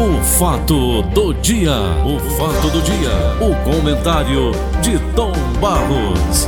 O fato do dia, o fato do dia, o comentário de Tom Barros.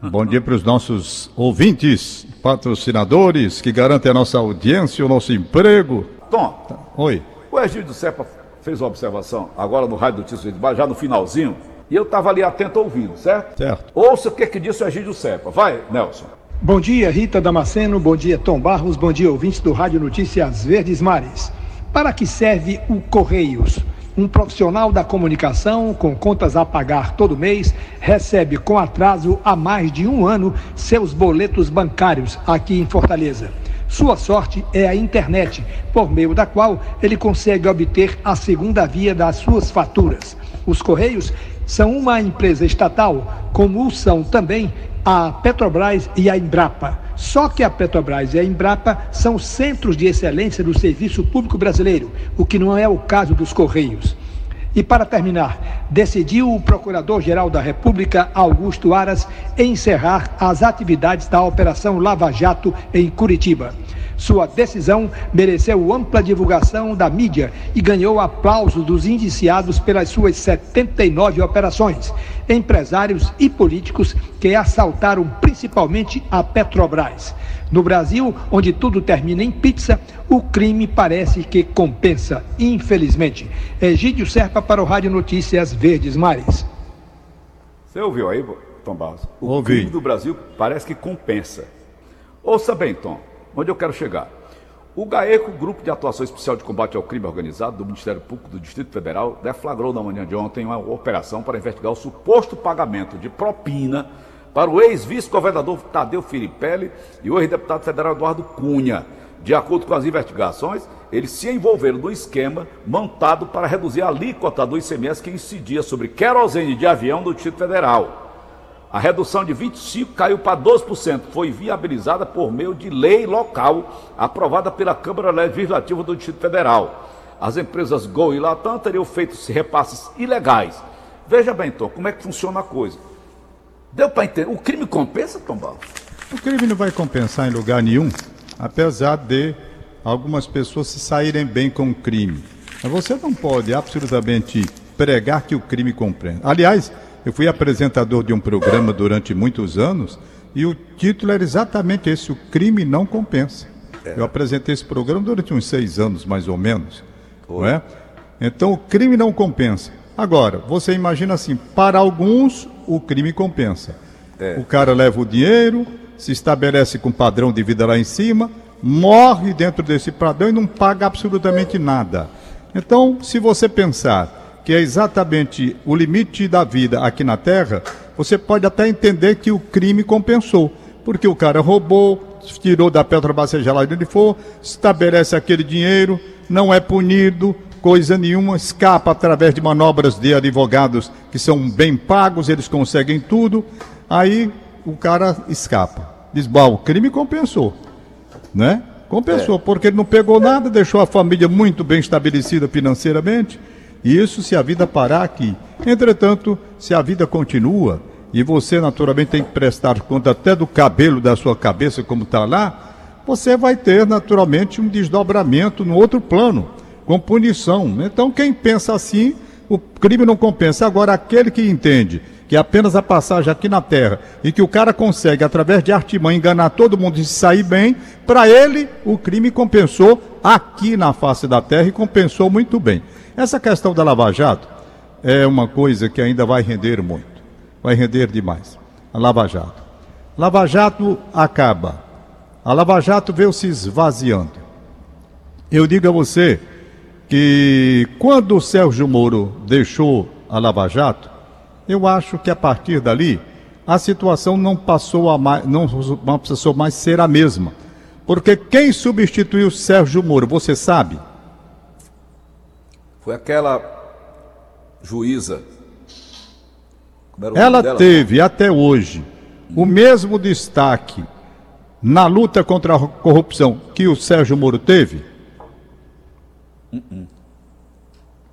Bom dia para os nossos ouvintes, patrocinadores que garantem a nossa audiência, o nosso emprego. Tom, Oi. o Egídio Serpa fez uma observação agora no Rádio Notícias de Baixo, já no finalzinho, e eu estava ali atento ouvindo, certo? Certo. Ouça o que, que disse o Egídio Serpa. Vai, Nelson. Bom dia, Rita Damasceno. Bom dia, Tom Barros. Bom dia, ouvintes do Rádio Notícias Verdes Mares. Para que serve o Correios? Um profissional da comunicação com contas a pagar todo mês recebe com atraso há mais de um ano seus boletos bancários aqui em Fortaleza. Sua sorte é a internet, por meio da qual ele consegue obter a segunda via das suas faturas. Os Correios são uma empresa estatal, como o são também a Petrobras e a Embrapa. Só que a Petrobras e a Embrapa são centros de excelência do serviço público brasileiro, o que não é o caso dos Correios. E para terminar, decidiu o Procurador-Geral da República, Augusto Aras, encerrar as atividades da Operação Lava Jato em Curitiba. Sua decisão mereceu ampla divulgação da mídia e ganhou aplauso dos indiciados pelas suas 79 operações, empresários e políticos que assaltaram principalmente a Petrobras. No Brasil, onde tudo termina em pizza, o crime parece que compensa, infelizmente. Egídio Serpa para o Rádio Notícias Verdes Mares. Você ouviu aí, Tom Barros? O Ouvi. crime do Brasil parece que compensa. Ouça bem, Tom, onde eu quero chegar. O GAECO, Grupo de Atuação Especial de Combate ao Crime Organizado do Ministério Público do Distrito Federal, deflagrou na manhã de ontem uma operação para investigar o suposto pagamento de propina para o ex-vice-governador Tadeu Filipelli e o ex-deputado federal Eduardo Cunha. De acordo com as investigações, eles se envolveram no esquema montado para reduzir a alíquota do ICMS que incidia sobre querosene de avião do Distrito Federal. A redução de 25% caiu para 12%. Foi viabilizada por meio de lei local aprovada pela Câmara Legislativa do Distrito Federal. As empresas Gol e Latam teriam feito repasses ilegais. Veja bem, Tom, como é que funciona a coisa. Deu para entender? O crime compensa, Tom Barros? O crime não vai compensar em lugar nenhum, apesar de algumas pessoas se saírem bem com o crime. Mas você não pode absolutamente pregar que o crime compensa. Aliás, eu fui apresentador de um programa durante muitos anos e o título era exatamente esse: O crime não compensa. Eu apresentei esse programa durante uns seis anos, mais ou menos. Não é? Então, o crime não compensa. Agora, você imagina assim: para alguns, o crime compensa. O cara leva o dinheiro, se estabelece com padrão de vida lá em cima, morre dentro desse padrão e não paga absolutamente nada. Então, se você pensar que é exatamente o limite da vida aqui na Terra, você pode até entender que o crime compensou. Porque o cara roubou, tirou da Petrobras, seja lá de onde for, estabelece aquele dinheiro, não é punido, coisa nenhuma, escapa através de manobras de advogados que são bem pagos, eles conseguem tudo, aí o cara escapa. Diz, bom, o crime compensou, né? Compensou, porque ele não pegou nada, deixou a família muito bem estabelecida financeiramente, e isso se a vida parar aqui. Entretanto, se a vida continua, e você naturalmente tem que prestar conta até do cabelo da sua cabeça, como está lá, você vai ter naturalmente um desdobramento no outro plano, com punição. Então, quem pensa assim, o crime não compensa. Agora, aquele que entende que é apenas a passagem aqui na Terra e que o cara consegue, através de artimanha, enganar todo mundo e sair bem, para ele o crime compensou aqui na face da Terra e compensou muito bem. Essa questão da Lava Jato é uma coisa que ainda vai render muito. Vai render demais. A Lava Jato. Lava Jato acaba. A Lava Jato veio se esvaziando. Eu digo a você que quando o Sérgio Moro deixou a Lava Jato, eu acho que a partir dali a situação não passou a mais, não, não passou mais ser a mesma. Porque quem substituiu Sérgio Moro, você sabe? Foi aquela juíza. Ela dela? teve até hoje o mesmo destaque na luta contra a corrupção que o Sérgio Moro teve?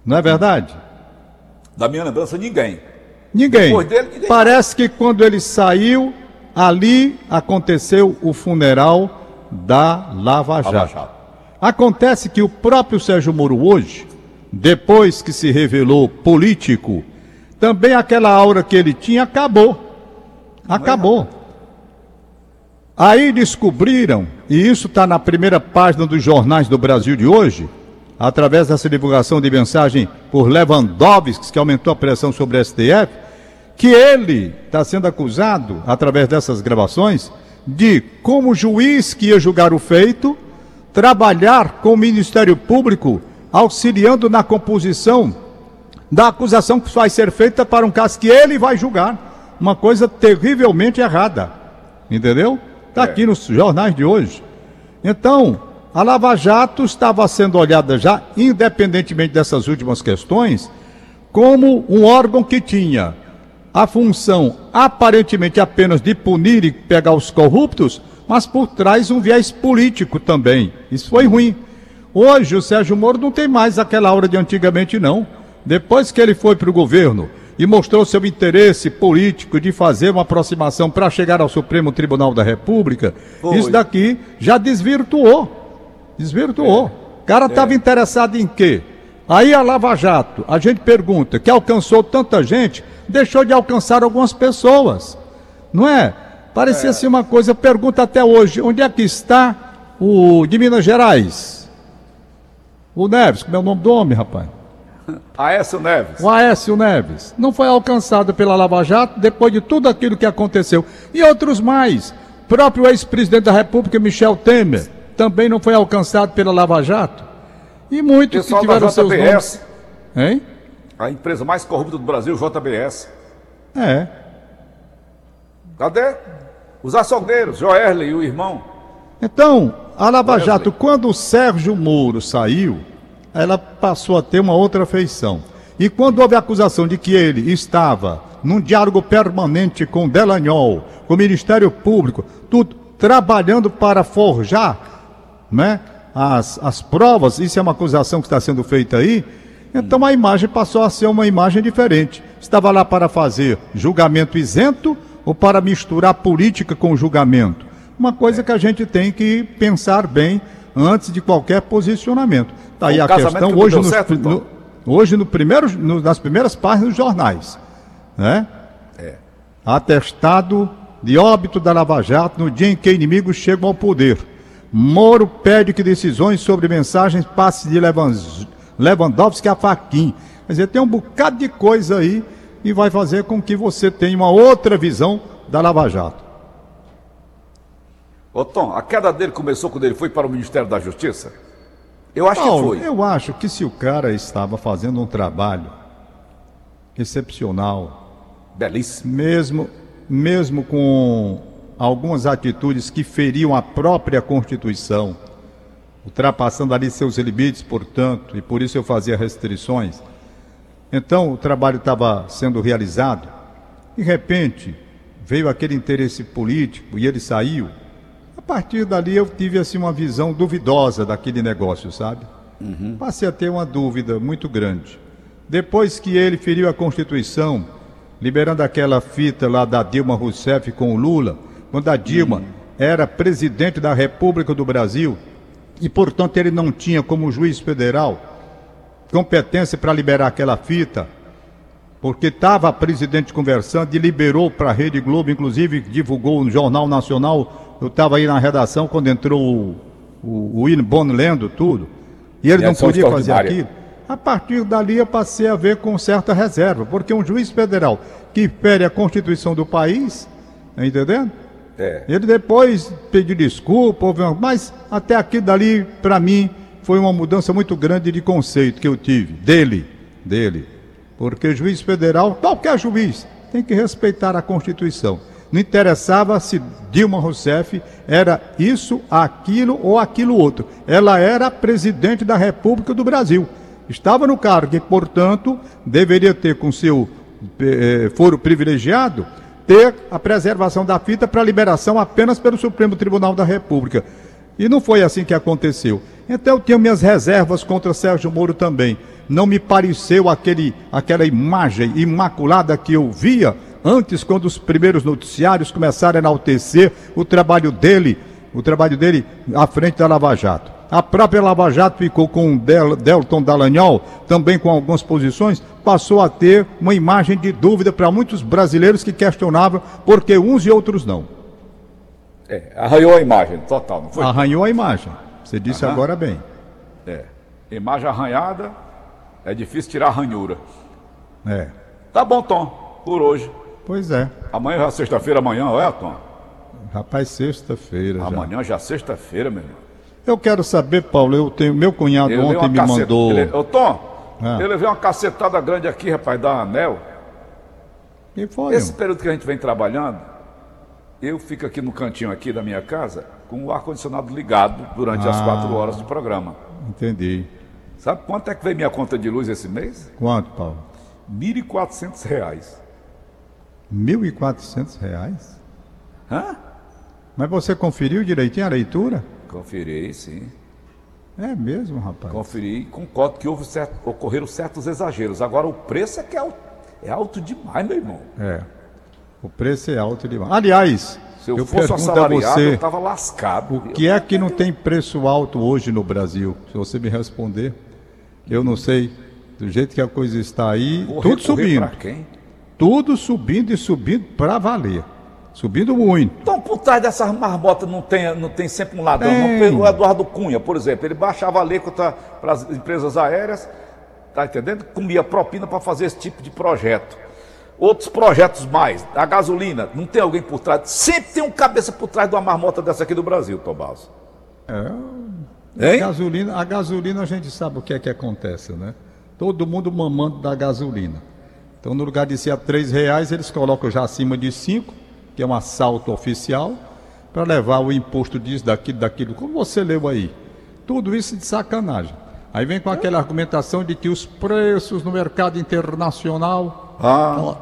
Não é verdade? Da minha lembrança, ninguém. Ninguém. Dele, ninguém. Parece que quando ele saiu, ali aconteceu o funeral da Lava Jato. Lava Jato. Acontece que o próprio Sérgio Moro hoje, depois que se revelou político, também aquela aura que ele tinha acabou. Acabou. Aí descobriram, e isso está na primeira página dos jornais do Brasil de hoje, através dessa divulgação de mensagem por Lewandowski, que aumentou a pressão sobre o STF, que ele está sendo acusado, através dessas gravações, de, como juiz que ia julgar o feito, trabalhar com o Ministério Público, auxiliando na composição da acusação que vai ser feita para um caso que ele vai julgar. Uma coisa terrivelmente errada. Entendeu? Está aqui nos jornais de hoje. Então, a Lava Jato estava sendo olhada já, independentemente dessas últimas questões, como um órgão que tinha a função aparentemente apenas de punir e pegar os corruptos, mas por trás um viés político também. Isso foi ruim. Hoje o Sérgio Moro não tem mais aquela aura de antigamente, não. Depois que ele foi para o governo e mostrou seu interesse político de fazer uma aproximação para chegar ao Supremo Tribunal da República, foi. isso daqui já desvirtuou. Desvirtuou. O cara estava é. interessado em quê? Aí a Lava Jato, a gente pergunta, que alcançou tanta gente, deixou de alcançar algumas pessoas. Não é? Parecia é. assim uma coisa, pergunta até hoje, onde é que está o de Minas Gerais? O Neves, como é o nome do homem, rapaz? Aécio Neves. O Aécio Neves. Não foi alcançado pela Lava Jato depois de tudo aquilo que aconteceu. E outros mais. Próprio ex-presidente da República, Michel Temer, também não foi alcançado pela Lava Jato. E muitos Pessoal que tiveram seus nomes. Hein? A empresa mais corrupta do Brasil, JBS. É. Cadê? Os açougueiros, Joerle e o irmão. Então, a Lava Jato, quando o Sérgio Moro saiu, ela passou a ter uma outra feição. E quando houve a acusação de que ele estava num diálogo permanente com Delanhol, com o Ministério Público, tudo trabalhando para forjar né, as, as provas, isso é uma acusação que está sendo feita aí, então a imagem passou a ser uma imagem diferente. Estava lá para fazer julgamento isento ou para misturar política com julgamento? Uma coisa que a gente tem que pensar bem antes de qualquer posicionamento. Está aí a questão hoje, no, certo, então? no, hoje no primeiro, no, nas primeiras páginas dos jornais. Né? É. Atestado de óbito da Lava Jato no dia em que inimigos chegam ao poder. Moro pede que decisões sobre mensagens passe de Lewandowski a Faquin. Quer dizer, tem um bocado de coisa aí e vai fazer com que você tenha uma outra visão da Lava Jato. Ô Tom, a queda dele começou quando ele foi para o Ministério da Justiça? Eu acho Paulo, que foi. Eu acho que se o cara estava fazendo um trabalho excepcional, belíssimo, mesmo mesmo com algumas atitudes que feriam a própria Constituição, ultrapassando ali seus limites, portanto, e por isso eu fazia restrições. Então o trabalho estava sendo realizado. De repente, veio aquele interesse político e ele saiu. A partir dali eu tive assim uma visão duvidosa daquele negócio, sabe? Uhum. Passei a ter uma dúvida muito grande. Depois que ele feriu a Constituição, liberando aquela fita lá da Dilma Rousseff com o Lula, quando a Dilma era presidente da República do Brasil, e, portanto, ele não tinha, como juiz federal, competência para liberar aquela fita, porque estava a presidente conversando e liberou para a Rede Globo, inclusive divulgou no Jornal Nacional. Eu estava aí na redação quando entrou o, o, Bono lendo tudo, e ele e não podia fazer aquilo. A partir dali eu passei a ver com certa reserva, porque um juiz federal que fere a Constituição do país, entendendo? É. Ele depois pediu desculpa, mas até aqui dali, para mim, foi uma mudança muito grande de conceito que eu tive, dele, dele. Porque juiz federal, qualquer juiz, tem que respeitar a Constituição. Não interessava se Dilma Rousseff era isso, aquilo ou aquilo outro. Ela era presidente da República do Brasil. Estava no cargo e, portanto, deveria ter com seu eh, foro privilegiado ter a preservação da fita para liberação apenas pelo Supremo Tribunal da República. E não foi assim que aconteceu. Então eu tenho minhas reservas contra Sérgio Moro também. Não me pareceu aquele, aquela imagem imaculada que eu via antes, quando os primeiros noticiários começaram a enaltecer o trabalho dele o trabalho dele à frente da Lava Jato. A própria Lava Jato ficou com o Del, Delton Dallagnol, também com algumas posições, passou a ter uma imagem de dúvida para muitos brasileiros que questionavam porque uns e outros não. É, arranhou a imagem total, não foi? Arranhou a imagem. Você disse Aham. agora bem. É. Imagem arranhada, é difícil tirar a ranhura. É. Tá bom, Tom, por hoje. Pois é. Amanhã já é sexta-feira, amanhã, é, Tom? Rapaz, sexta-feira já. Amanhã já é sexta-feira, meu irmão. Eu quero saber, Paulo, eu tenho. Meu cunhado Eu ontem me caceta- mandou. Ele- Ô, Tom, Ah. eu levei uma cacetada grande aqui, rapaz, da Anel. Quem foi? Esse período que a gente vem trabalhando, eu fico aqui no cantinho aqui da minha casa com o ar-condicionado ligado durante as Ah. quatro horas do programa. Entendi. Sabe quanto é que veio minha conta de luz esse mês? Quanto, Paulo? 1.400 reais. 1.400 reais? Hã? Mas você conferiu direitinho a leitura? Conferi, sim. É mesmo, rapaz. Conferi e concordo que houve certo- ocorreram certos exageros. Agora, o preço é que é alto, é alto demais, meu irmão. É. O preço é alto demais. Aliás, Se eu, eu fosse pergunto a assalariado, eu você, estava lascado. o que é que não tem preço alto hoje no Brasil? Se você me responder, eu não sei. Do jeito que a coisa está aí, tudo subindo. Tudo subindo e subindo para valer. Subindo muito. Então, por trás dessas marmotas não tem, não tem sempre um ladrão. Tem. O Eduardo Cunha, por exemplo. Ele baixava a alíquota para as empresas aéreas, tá entendendo? Comia propina para fazer esse tipo de projeto. Outros projetos mais, a gasolina, não tem alguém por trás. Sempre tem um cabeça por trás de uma marmota dessa aqui do Brasil, Tomás. A Hein? gasolina, a gasolina a gente sabe o que é que acontece, né? Todo mundo mamando da gasolina. Então, no lugar de ser a três reais, eles colocam já acima de cinco, que é um assalto oficial, para levar o imposto disso, daquilo, daquilo, como você leu aí. Tudo isso de sacanagem. Aí vem com aquela argumentação de que os preços no mercado internacional, Ah,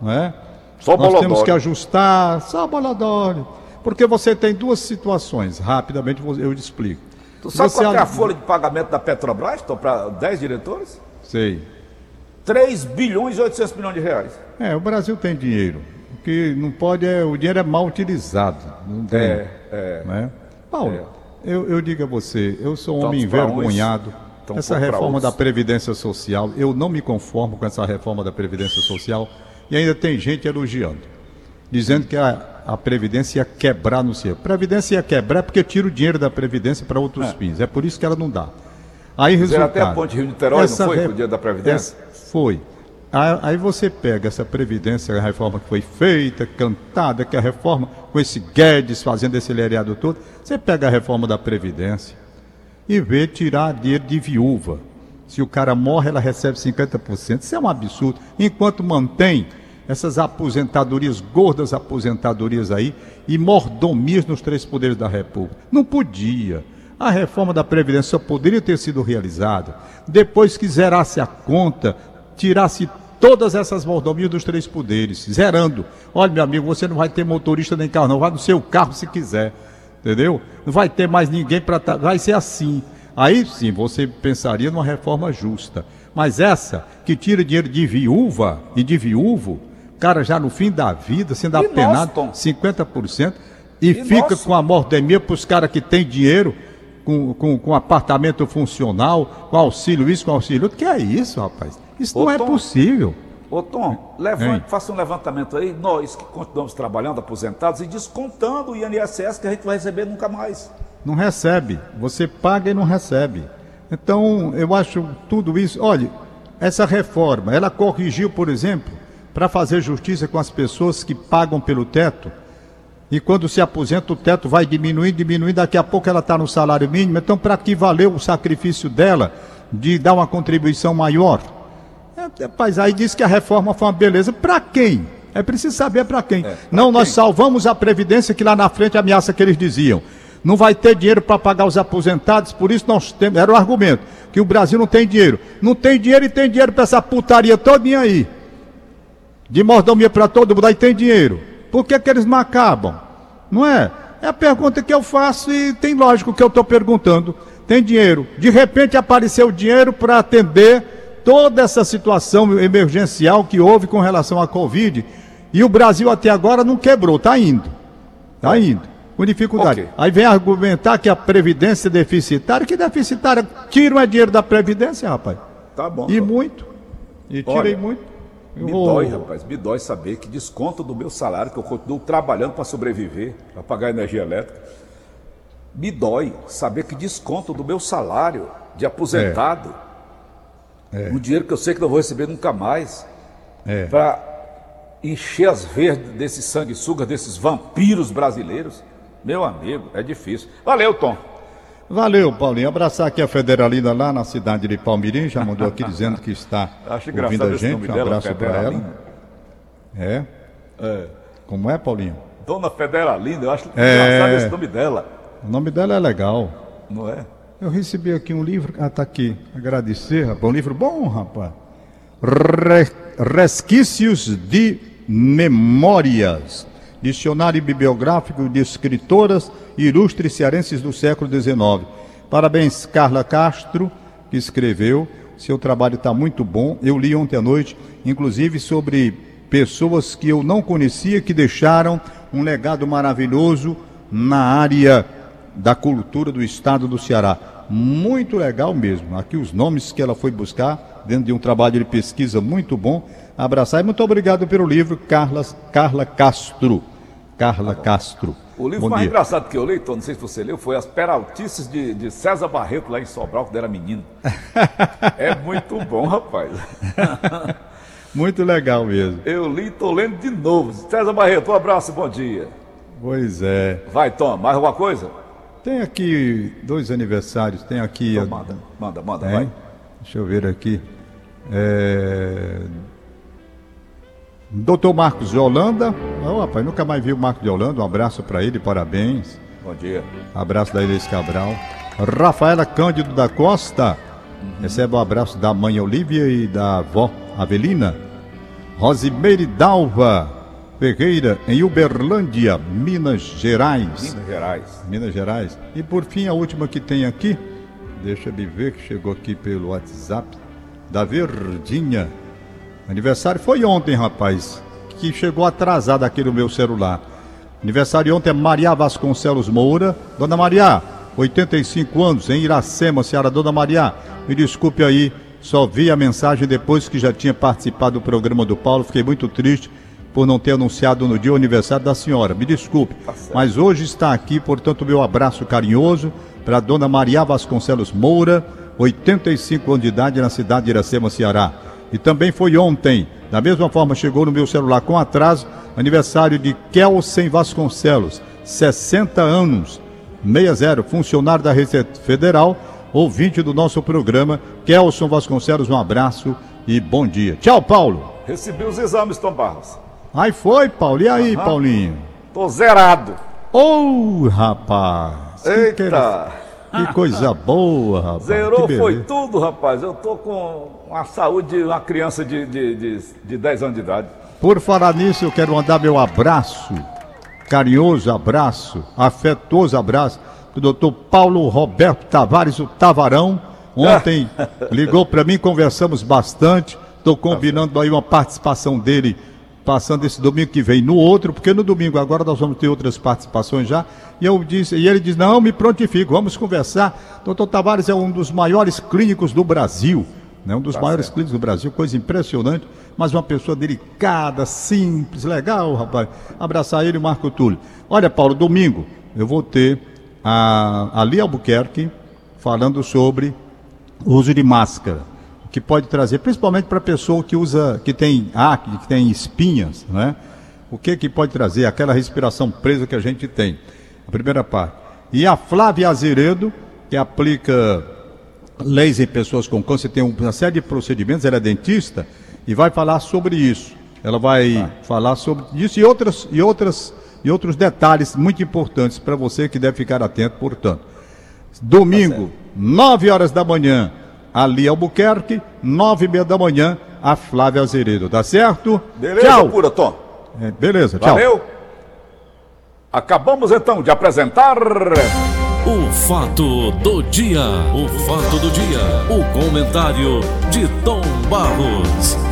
não é? Só Nós temos que ajustar, só Bolodói. Porque você tem duas situações, rapidamente eu te explico. tu sabe Você qual é a a- folha de pagamento da Petrobras, para 10 diretores? Sei. 3 bilhões e 800 milhões de reais. É, o Brasil tem dinheiro. O que não pode é. O dinheiro é mal utilizado. Não tem. É, é. Né? Paulo, É. eu, eu digo a você, eu sou um homem uns, envergonhado. essa reforma da Previdência Social, eu não me conformo com essa reforma da Previdência Social. E ainda tem gente elogiando. Dizendo que a, a Previdência ia quebrar, sei. A Previdência ia quebrar porque tira o dinheiro da Previdência para outros fins. É por isso que ela não dá. Aí resultado. até a ponte Rio-Niterói, não foi, pro dia da Previdência? essa- foi. Aí você pega essa Previdência, a reforma que foi feita, cantada, que a reforma, com esse Guedes fazendo esse lereado todo, você pega a reforma da Previdência e vê tirar dinheiro de viúva. Se o cara morre, ela recebe 50%. Isso é um absurdo. Enquanto mantém essas aposentadorias, gordas aposentadorias aí, e mordomias nos três poderes da República. Não podia. A reforma da Previdência só poderia ter sido realizada depois que zerasse a conta, tirasse todas essas mordomias dos três poderes, zerando. Olha, meu amigo, você não vai ter motorista nem carro, não. Vai no seu carro se quiser. Entendeu? Não vai ter mais ninguém para. Vai ser assim. Aí sim você pensaria numa reforma justa. Mas essa, que tira dinheiro de viúva e de viúvo, cara já no fim da vida, sendo E apenado nós, Tom? 50%, e, E fica nós? com a mordomia para os caras que têm dinheiro, com, com, com apartamento funcional, com auxílio isso, com auxílio outro. Que é isso, rapaz? Isso Ô, não é Tom. possível. Ô Tom, levante, faça um levantamento aí, nós que continuamos trabalhando, aposentados, e descontando o INSS que a gente vai receber nunca mais. Não recebe. Você paga e não recebe. Então, eu acho tudo isso. Olha, essa reforma, ela corrigiu, por exemplo, para fazer justiça com as pessoas que pagam pelo teto. E quando se aposenta, o teto vai diminuindo, diminuindo. Daqui a pouco ela está no salário mínimo. Então, para que valeu o sacrifício dela de dar uma contribuição maior? É, rapaz, aí diz que a reforma foi uma beleza. Para quem? É preciso saber para quem. não, nós quem? salvamos a Previdência, que lá na frente ameaça que eles diziam. Não vai ter dinheiro para pagar os aposentados, por isso nós temos. Era o argumento, que o Brasil não tem dinheiro. Não tem dinheiro e tem dinheiro para essa putaria todinha aí. De mordomia para todo mundo, aí tem dinheiro. Por que, que eles não acabam? Não é? É a pergunta que eu faço e tem lógico que eu estou perguntando. Tem dinheiro. De repente apareceu dinheiro para atender toda essa situação emergencial que houve com relação à Covid. E o Brasil até agora não quebrou, está indo. Está indo. com dificuldade. Ok. Aí vem argumentar que a Previdência é deficitária. Que deficitária? Tiram é dinheiro da Previdência, rapaz. Tá bom. E tá. muito. E tirei Olha, muito. Eu Me vou- dói, rapaz, me dói saber que desconto do meu salário, que eu continuo trabalhando para sobreviver, para pagar energia elétrica. Me dói saber que desconto do meu salário de aposentado, É. um dinheiro que eu sei que não vou receber nunca mais, É. para encher as verdes desses sanguessugas, desses vampiros brasileiros. Meu amigo, é difícil. Valeu, Tom. Valeu, Paulinho. Abraçar aqui a Federalina lá na cidade de Palmirim. Já mandou aqui dizendo que está Acho ouvindo a gente. Um abraço para ela. É? É. Como é, Paulinho? Dona Federalina, eu acho É. engraçado esse nome dela, O nome dela é legal. não é? Eu recebi aqui um livro. Ah, tá aqui. Agradecer, rapaz. Um livro bom, rapaz. Re- Resquícios de Memórias. Dicionário bibliográfico de escritoras ilustres cearenses do século XIX. Parabéns, Carla Castro, que escreveu. Seu trabalho está muito bom. Eu li ontem à noite, inclusive sobre pessoas que eu não conhecia que deixaram um legado maravilhoso na área da cultura do estado do Ceará. Muito legal mesmo. Aqui os nomes que ela foi buscar dentro de um trabalho de pesquisa muito bom. Abraçar e muito obrigado pelo livro, Carla, Carla Castro. Carla Castro. O livro Bom mais dia. engraçado que eu li, Tom, não sei se você leu, foi As Peraltices de, de César Barreto, lá em Sobral, quando era menino. é muito bom, rapaz. Muito legal mesmo. Eu li e tô lendo de novo. César Barreto, um abraço, bom dia. Pois é. Vai, Tom, mais alguma coisa? Tem aqui dois aniversários. Tem aqui. Então, manda, manda, manda, Tem? vai. Deixa eu ver aqui. É... Doutor Marcos de Holanda. Oh, rapaz, nunca mais vi o Marcos de Holanda. Um abraço para ele, parabéns. Bom dia. Abraço da Inês Cabral. Rafaela Cândido da Costa. Recebe o abraço da mãe Olívia e da avó Avelina. Rosimeire Dalva Ferreira, em Uberlândia, Minas Gerais. Minas Gerais. Minas Gerais. E por fim, a última que tem aqui, deixa eu ver que chegou aqui pelo WhatsApp, da Verdinha. Aniversário foi ontem, rapaz, que chegou atrasado aqui no meu celular. Aniversário ontem é Maria Vasconcelos Moura. Dona Maria, 85 anos, em Iracema, Ceará. Dona Maria, me desculpe aí, só vi a mensagem depois que já tinha participado do programa do Paulo. Fiquei muito triste por não ter anunciado no dia o aniversário da senhora. Me desculpe, mas hoje está aqui, portanto, meu abraço carinhoso para Dona Maria Vasconcelos Moura, 85 anos de idade, na cidade de Iracema, Ceará. E também foi ontem, da mesma forma chegou no meu celular com atraso, aniversário de Kelsen Vasconcelos, 60 anos, 60, funcionário da Receita Federal, ouvinte do nosso programa. Kelson Vasconcelos, um abraço e bom dia. Tchau, Paulo. Recebi os exames, Tom Barros. Aí foi, Paulo. E aí, Aham. Paulinho? Tô zerado. Ô, rapaz! Que Eita! Que coisa boa, rapaz. Zerou que foi beleza. tudo, rapaz. Eu tô com a saúde de uma criança de, de, de, de 10 anos de idade. Por falar nisso, eu quero mandar meu abraço, carinhoso abraço, afetuoso abraço, do doutor Paulo Roberto Tavares, o Tavarão. Ontem ligou para mim, conversamos bastante. Estou combinando aí uma participação dele, passando esse domingo que vem no outro, porque no domingo agora nós vamos ter outras participações já. E eu disse, e ele diz: não, me prontifico, vamos conversar. Doutor Tavares é um dos maiores clínicos do Brasil né? um dos maiores clínicos do Brasil, coisa impressionante, mas uma pessoa delicada, simples, legal, rapaz. Abraçar ele, o Marco Túlio. Olha, Paulo, domingo eu vou ter a Ali Albuquerque falando sobre o uso de máscara, que pode trazer, principalmente para a pessoa que usa, que tem acne, que tem espinhas, né? O que que pode trazer? Aquela respiração presa que a gente tem. A primeira parte. E a Flávia Azeredo, que aplica leis em pessoas com câncer, tem uma série de procedimentos, ela é dentista e vai falar sobre isso. Ela vai falar sobre isso e outras e outras e outros detalhes muito importantes para você que deve ficar atento, portanto. Domingo, 9 horas da manhã, Ali Albuquerque, 9 e meia da manhã, a Flávia Azeredo, tá certo? Beleza, tchau. pura, Tom? É, beleza, tchau. Valeu. Acabamos então de apresentar. O fato do dia. O fato do dia. O comentário de Tom Barros.